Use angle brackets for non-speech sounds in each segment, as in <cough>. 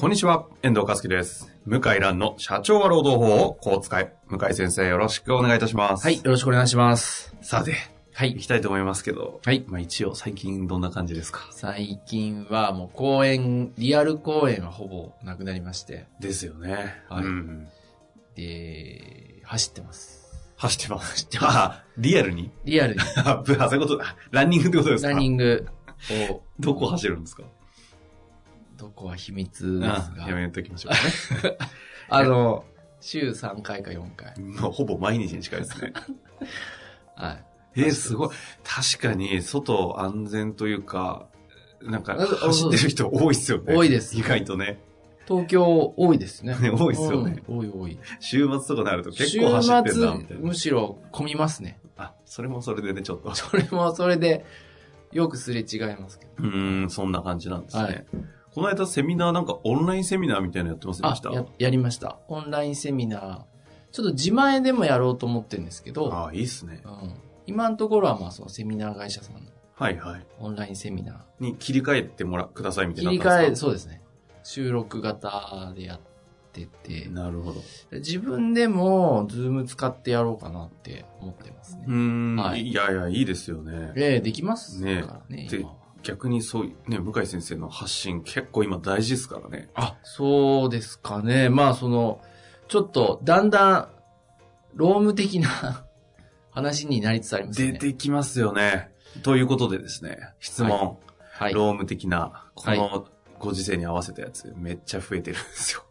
こんにちは、遠藤和樹です。向井蘭の社長は労働法をこう使え。向井先生よろしくお願いいたします。はい、よろしくお願いします。さて、はい行きたいと思いますけど、はいまあ一応最近どんな感じですか？最近はもう公演、リアル公演はほぼなくなりまして、ですよね。はいうん。で、走ってます。走ってます。走ってますあ、リアルに？リアルに <laughs> あ、そういうこと、あランニングってことですか？ランニングを、どこ走るんですか？どこは秘密ですあが、やめときましょうね。<laughs> あの、週3回か4回。もうほぼ毎日に近いですね。<laughs> はい。えーすごい。確かに、外安全というか、なんか走ってる人多いっすよね。多いです意外とね。東京多いですね。ね <laughs> 多いですよねうん多い多い。週末とかになると結週構走ってんな、みた末、いな。むしろ混みますね。あ、それもそれでね、ちょっと。それもそれで、よくすれ違いますけど。うーん、そんな感じなんですね。はいこの間セミナーなんかオンラインセミナーみたいなのやってませんであした、や、やりました。オンラインセミナー。ちょっと自前でもやろうと思ってるんですけど、ああ、いいっすね。うん、今のところはまあそのセミナー会社さんのはいはい。オンラインセミナー。に切り替えてもら、くださいみたい切りなのあったん替え、そうですね。収録型でやっててか、なるほど。自分でもズーム使ってやろうかなって思ってますねう。ーん、はいい、やいや、いいですよね。ええできますねからね、逆にそういう、ね、向井先生の発信結構今大事ですからね。あ、そうですかね。まあその、ちょっとだんだん、ローム的な <laughs> 話になりつつありますね。出てきますよね。ということでですね、質問、はい。ローム的な、こはのご時世に合わせたやつ、めっちゃ増えてるんですよ。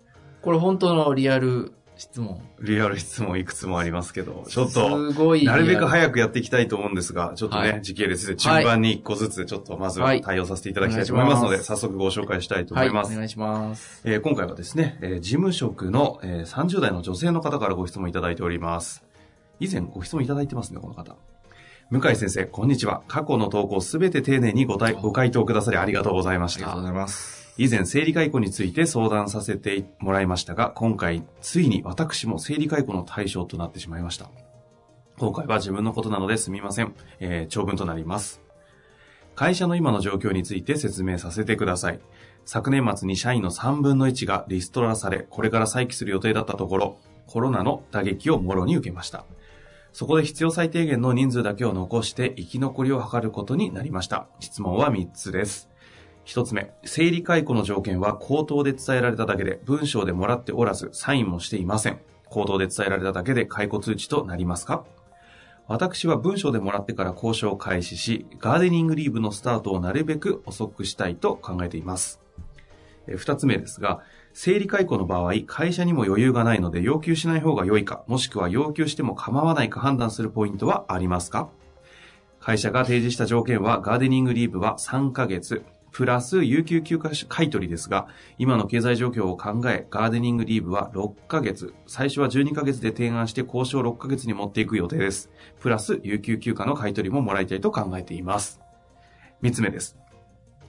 これ本当のリアル質問。リアル質問いくつもありますけど、ちょっと。なるべく早くやっていきたいと思うんですが、ちょっとね、はい時系列で順番に一個ずつちょっとまずははい対応させていただきたいと思いますので、お願いし早速ご紹介したいとはい、お思います。願いします。えー今回はですね、えー事務職の、えー30代の女性の方からご質問いただいております。以前ご質問いただいてますね、この方。向井先生、こんにちは。過去の投稿すべて丁寧にご対ご回答くださりありがとうございました。ざいます。以前、生理解雇について相談させてもらいましたが、今回、ついに私も生理解雇の対象となってしまいました。今回は自分のことなのですみません。えー長文となります。会社の今の状況について説明させてください。昨年末に社員の3分の1がリストラされ、これから再起する予定だったところ、コロナの打撃をもろに受けました。そこで必要最低限の人数だけを残して生き残りを図ることになりました。質問は3つです。一つ目、生理解雇の条件は口頭で伝えられただけで文章でもらっておらずサインもしていません。口頭で伝えられただけで解雇通知となりますか？私は文章でもらってから交渉を開始し、ガーデニングリーブのスタートをなるべく遅くしたいと考えています。二つ目ですが、生理解雇の場合、会社にも余裕がないので要求しない方が良いか、もしくは要求しても構わないか判断するポイントはありますか？会社が提示した条件は、ガーデニングリーブは3ヶ月、プラス有給休暇買取ですが、今の経済状況を考え、ガーデニングリーブは6ヶ月、最初は12ヶ月で提案して交渉6ヶ月に持っていく予定です。プラス有給休暇の買取ももらいたいと考えています。3つ目です。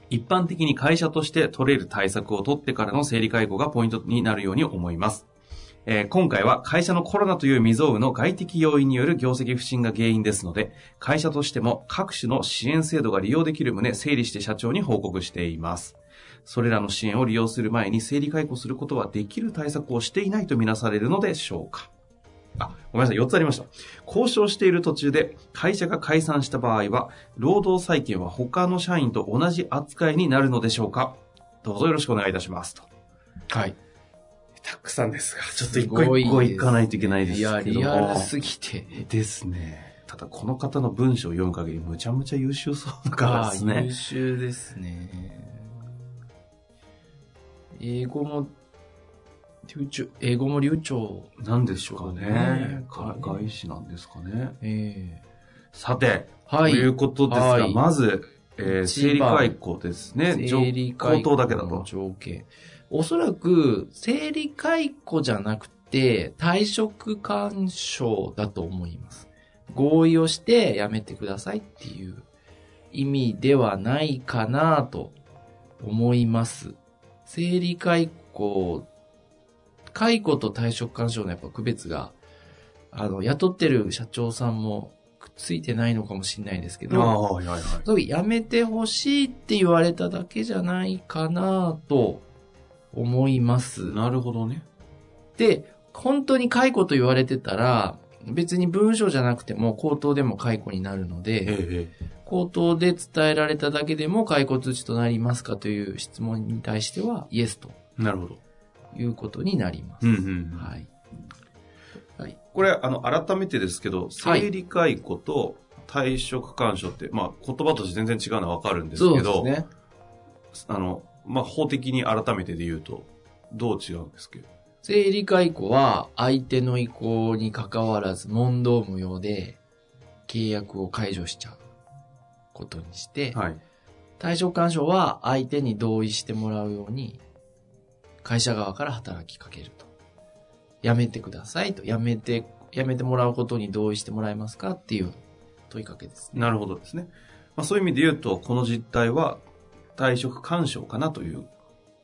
一般的に会社として取れる対策を取ってからの整理介護がポイントになるように思います。えー今回は会社のコロナという未曾有の外的要因による業績不振が原因ですので、会社としても各種の支援制度が利用できる旨整理して社長に報告しています。それらの支援を利用する前に整理解雇することはできる対策をしていないとみなされるのでしょうかあ、ごめんなさい、4つありました。交渉している途中で会社が解散した場合は、労働再建は他の社員と同じ扱いになるのでしょうかどうぞよろしくお願いいたします。と。はい。たくさんですが、ちょっと一す個一個いかないといけないですいや、けどリアルすぎて。ですね。ただこの方の文章を読む限りむちゃむちゃ優秀そうな方ですね優。秀ですね。英語も、流暢、英語も流暢。なんでしょうかね外資なんですかね。ええさて、はい。ということですが、はいまず、えー、生理解雇ですね。生理解雇だけだと。条件。おそらく、生理解雇じゃなくて、退職干渉だと思います。合意をして辞めてくださいっていう意味ではないかなと思います。生理解雇、解雇と退職干渉のやっぱ区別が、あの、雇ってる社長さんもくっついてないのかもしれないですけど、はいはいはい。そう辞めてほしいって言われただけじゃないかなと思います。なるほどね。で、本当に解雇と言われてたら、別に文書じゃなくても口頭でも解雇になるのえで、ええ口頭で伝えられただけでも解雇通知となりますかという質問に対しては、イエスとえなるほど。いうことになります。うんうんうん。はい。はい。これ、あの、改めてですけど、はい生理解雇と退職干渉って、まあ、言葉として全然違うのはわかるんですそうけど、ですね。あの、まあ、法的に改めてで言うと、どう違うんですけど？生理解雇は相手の意向に関わらず問答無用で契約を解除しちゃうことにして、はい。退職干渉は相手に同意してもらうように会社側から働きかけると。辞めてくださいと。辞めて、辞めてもらうことに同意してもらえますかっていう問いかけですね。なるほどですね。まあ、そういう意味で言うと、この実態は退職干渉かなという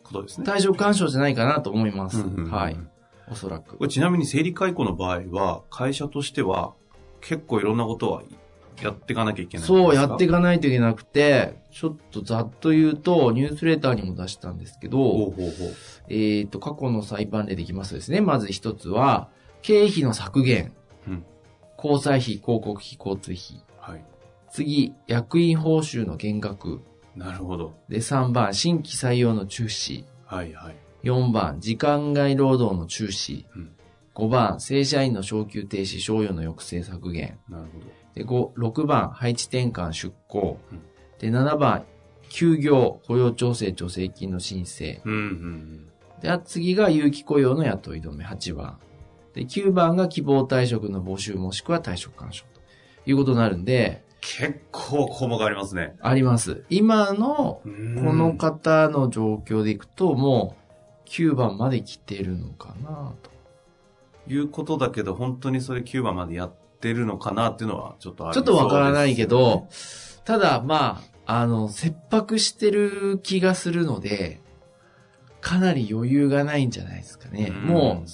ことですね。退職干渉じゃないかなと思います。うんうんうんはい。おそらくちなみに生理解雇の場合は、会社としては結構いろんなことはやっていかなきゃいけないそう、やっていかないといけなくて、ちょっとざっと言うと、ニュースレターにも出したんですけど、ほうほうほう。えっ、と、過去の裁判例でいきますとですね、まず一つは、経費の削減。うん交際費、広告費、交通費。はい。次、役員報酬の減額。なるほど。で、3番、新規採用の中止。はいはい。4番、時間外労働の中止。うん5番、正社員の昇給停止、賞与の抑制削減。なるほど。で、5、6番、配置転換出向うん。で、7番、休業、雇用調整助成金の申請。うんうんうん。で、あ次が有期雇用の雇い止め、8番。で、9番が希望退職の募集もしくは退職干渉ということになるんで、結構項目ありますね。あります。今のここの方の状況でいくと、もう9番まで来てるのかなと。いうことだけど、本当にそれ9番までやってるのかなっていうのはちょっとあるちょっとわからないけど、ただまあ、あの、切迫してる気がするので、かなり余裕がないんじゃないですかね。うんもう、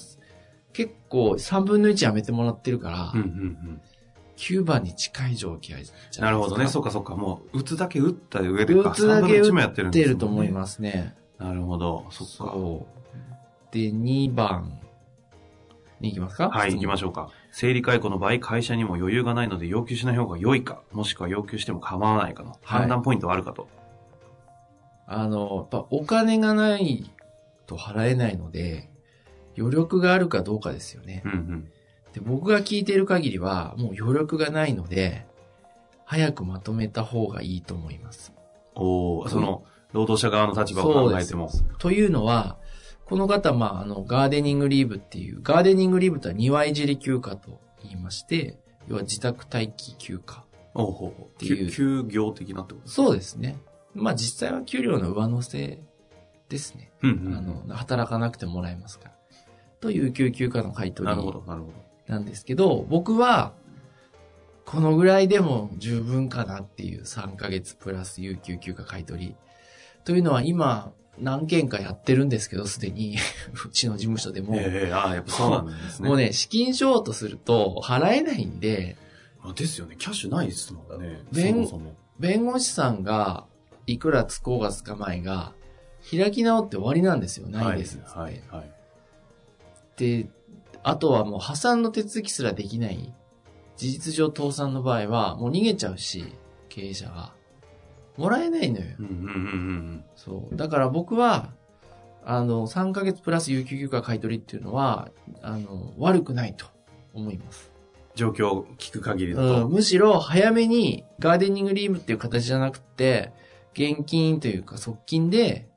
結構3分の1やめてもらってるから、うんうんうん。9番に近い状況じゃないですか。なるほどね。そうかそうか。もう、打つだけ打った上でか。打つだけ3分の1もやってるね出ると思いますね。なるほど。そっか。そう。で、2番に行きますか？はい、行きましょうか。生理解雇の場合、会社にも余裕がないので要求しない方が良いか、もしくは要求しても構わないかの判断ポイントはあるかと。あの、やっぱお金がないと払えないので、余力があるかどうかですよね。うんうん。で僕が聞いている限りは、もう余力がないので、早くまとめた方がいいと思います。おーその、労働者側の立場を考えても。というのは、この方、まあ、あの、ガーデニングリーブっていう、ガーデニングリーブとは庭いじり休暇と言いまして、要は自宅待機休暇。おうほうほう。ていう休休業的なってことですか？そうですね。まあ実際は給料の上乗せですね。うんうん。あの、働かなくてもらえますから。という救急科の回答なるほど、なるほど。なんですけど、僕は、このぐらいでも十分かなっていう3ヶ月プラス有給休暇買い取り。というのは今、何件かやってるんですけど、すでに、<laughs> うちの事務所でも。ええああ、やっぱそうなんですね。もうね、資金ショートすると払えないんで、まあ。ですよね。キャッシュないですもんね。そ弁もそも。弁護士さんが、いくらつこうがつかまいが、開き直って終わりなんですよ。ないですっつって。はい、はい。で、あとはもう破産の手続きすらできない。事実上倒産の場合は、もう逃げちゃうし、経営者が。もらえないのよ。うんうんうんうんそう。だから僕は、あの、3ヶ月プラス有給休暇買い取りっていうのは、あの、悪くないと思います。状況を聞く限りだうん、と。むしろ早めにガーデニングリーブっていう形じゃなくて、現金というか側近で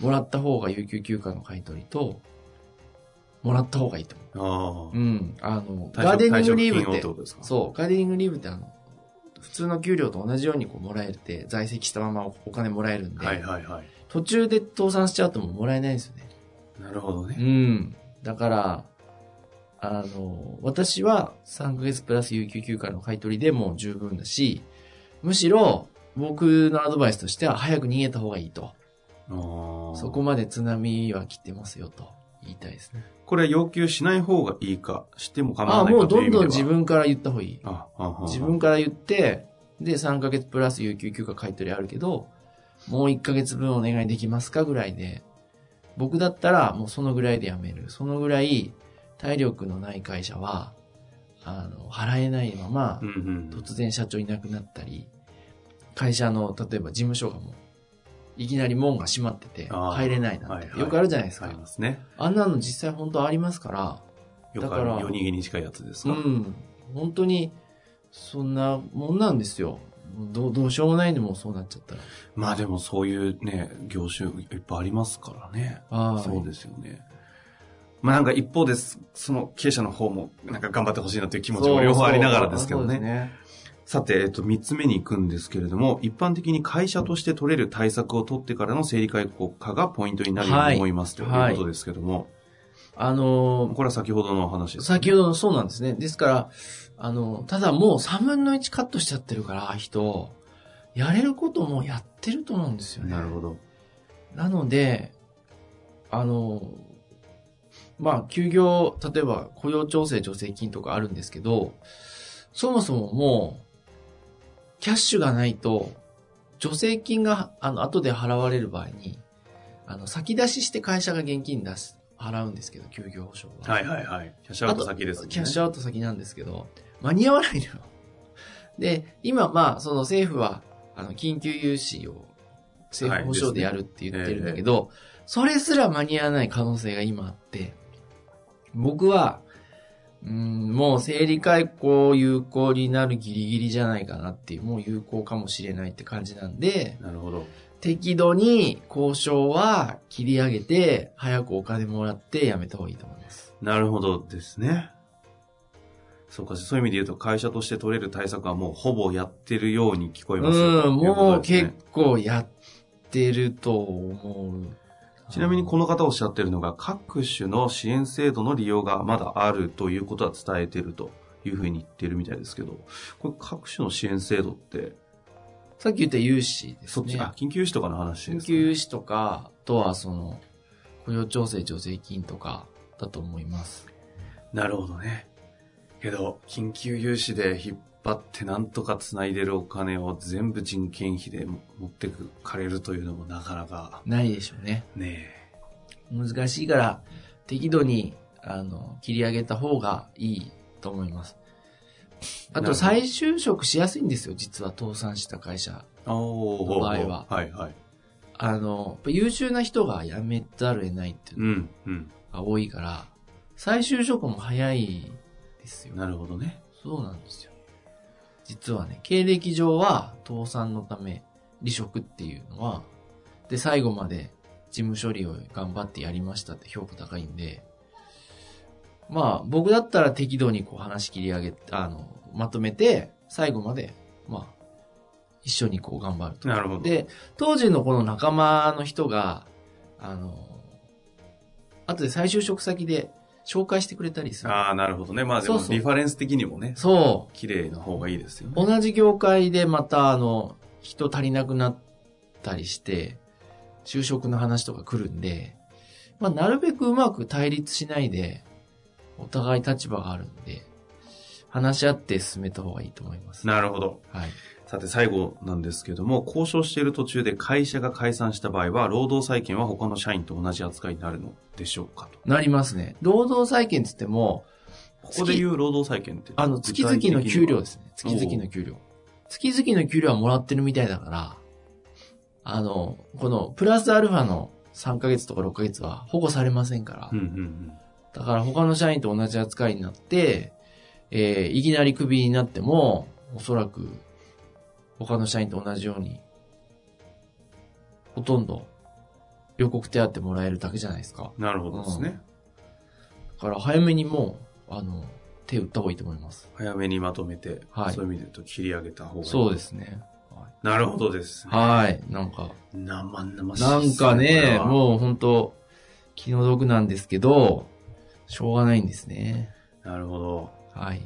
もらった方が有給休暇の買い取りと、もらった方がいいと思う。ああ。うん。あの、ガーデニングリーブってそう、ガーデニングリーブってあの、普通の給料と同じようにこうもらえて、在籍したままお金もらえるんで、はいはいはい。途中で倒産しちゃうともうもらえないんですよね。なるほどね。うん。だから、あの、私は3ヶ月プラス有給休暇の買い取りでもう十分だし、むしろ僕のアドバイスとしては早く逃げた方がいいと。そこまで津波は来てますよと言いたいですね。これは要求しない方がいいか、しても構ああ、わないもうどかというん意味では。どん自分から言った方がいい。あ、ああ自分から言って、で、3ヶ月プラス有給休暇買い取りあるけど、もう1ヶ月分お願いできますかぐらいで、僕だったらもうそのぐらいで辞める。そのぐらい体力のない会社は、あの、払えないまま。突然社長いなくなったり、会社の、例えば事務所がもう、いきなり門が閉まってて、入れないなんて、よくあるじゃないですかあり。ますね。あんなの実際本当ありますから、よくあだからる夜逃げに近いやつですか？うん。本当に、そんなもんなんですよ。どう、どうしようもないんでもうそうなっちゃったら。まあでもそういうね、業種いっぱいありますからね。はいそうですよね。まあなんか一方です、その経営者の方もなんか頑張ってほしいなという気持ちも両方ありながらですけどそうね。ね。さて、えっと、三つ目に行くんですけれども、一般的に会社として取れる対策を取ってからの整理解雇化がポイントになるように思います、ということですけども、あのこれは先ほどの話でー、す、先ほどのそうなんですね。ですから、あの、ただもう3分の1カットしちゃってるから、人、やれることもやってると思うんですよね。なるほど。なので、あの、まあ、休業、例えば雇用調整助成金とかあるんですけど、そもそももう、キャッシュがないと、助成金が、あの、後で払われる場合に、あの、先出しして会社が現金出す、払うんですけど、休業保証は。はいはいはい。キャッシュアウト先ですね。キャッシュアウト先なんですけど、間に合わないのよ。で、今、まあ、その政府は、あの、緊急融資を政府保証でやるって言ってるんだけど、それすら間に合わない可能性が今あって、僕は、うん、もう生理解雇有効になるギリギリじゃないかなっていう、もう有効かもしれないって感じなんで、なるほど。適度に交渉は切り上げて、早くお金もらってやめた方がいいと思います。なるほどですね。そうか、そういう意味で言うと会社として取れる対策はもうほぼやってるように聞こえますうん、もう結構。構やってると思う。ちなみにこの方おっしゃってるのが各種の支援制度の利用がまだあるということは伝えてるというふうに言ってるみたいですけど、これ各種の支援制度って、さっき言った融資ですね。そっち、あ、緊急融資とかの話ですか、緊急融資とか、あとはその、雇用調整助成金とかだと思います。なるほどね。けど、緊急融資で引っ張ってなんとか繋いでるお金を全部人件費で持ってくかれるというのもなかなかないでしょうね。ね難しいから、適度に、あの、切り上げた方がいいと思います。あと、再就職しやすいんですよ、実は倒産した会社。の場合ははいはい。あの、優秀な人が辞めざるを得ないっていうのうん、うん。が多いから、再就職も早いですよ。なるほどね。そうなんですよ。実はね、経歴上は倒産のため離職っていうのは、で、最後まで事務処理を頑張ってやりましたって評価高いんで、まあ、僕だったら適度にこう話切り上げ、あの、まとめて、最後まで、まあ、一緒にこう頑張ると。なるほど。で、当時のこの仲間の人が、あの、後で再就職先で紹介してくれたりする。ああ、なるほどね。まあでもリファレンス的にもね、そう。綺麗な方がいいですよね。同じ業界でまた、あの、人足りなくなったりして、就職の話とか来るんで、まあ、なるべくうまく対立しないで、お互い立場があるんで、話し合って進めた方がいいと思います。なるほど。はい。さて最後なんですけども、交渉している途中で会社が解散した場合は、労働債権は他の社員と同じ扱いになるのでしょうかと。なりますね。労働債権って言っても、ここで言う労働債権って。あの、月々の給料ですね。月々の給料。月々の給料はもらってるみたいだから、あの、この、プラスアルファの3ヶ月とか6ヶ月は保護されませんから、うんうんうん。だから他の社員と同じ扱いになって、えーいきなりクビになっても、おそらく、他の社員と同じように、ほとんど、予告手当もらえるだけじゃないですか。なるほどですね。だから早めにもう、あの、手打った方がいいと思います。早めにまとめて、はいそういう意味で言うと切り上げた方がいい。そうですね。なるほどですね。はい。なんか、生々しい。なんかね、う。もう本当気の毒なんですけど、しょうがないんですね。なるほど。はい。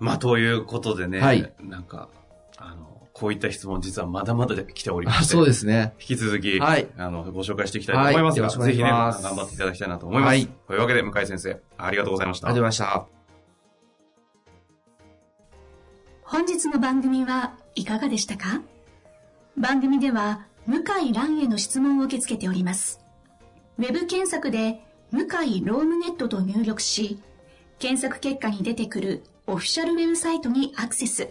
まあ、ということでね、はいなんか、あの、こういった質問実はまだまだ来ておりまあ、して。そうですね。引き続き、はいあの、ご紹介していきたいと思いますが、はいぜひね、頑張っていただきたいなと思います。はいというわけで、向井先生、ありがとうございました。ありがとうございました。本日の番組はいかがでしたか？番組では向井蘭への質問を受け付けております。ウェブ検索で向井ロームネットと入力し、検索結果に出てくるオフィシャルウェブサイトにアクセス。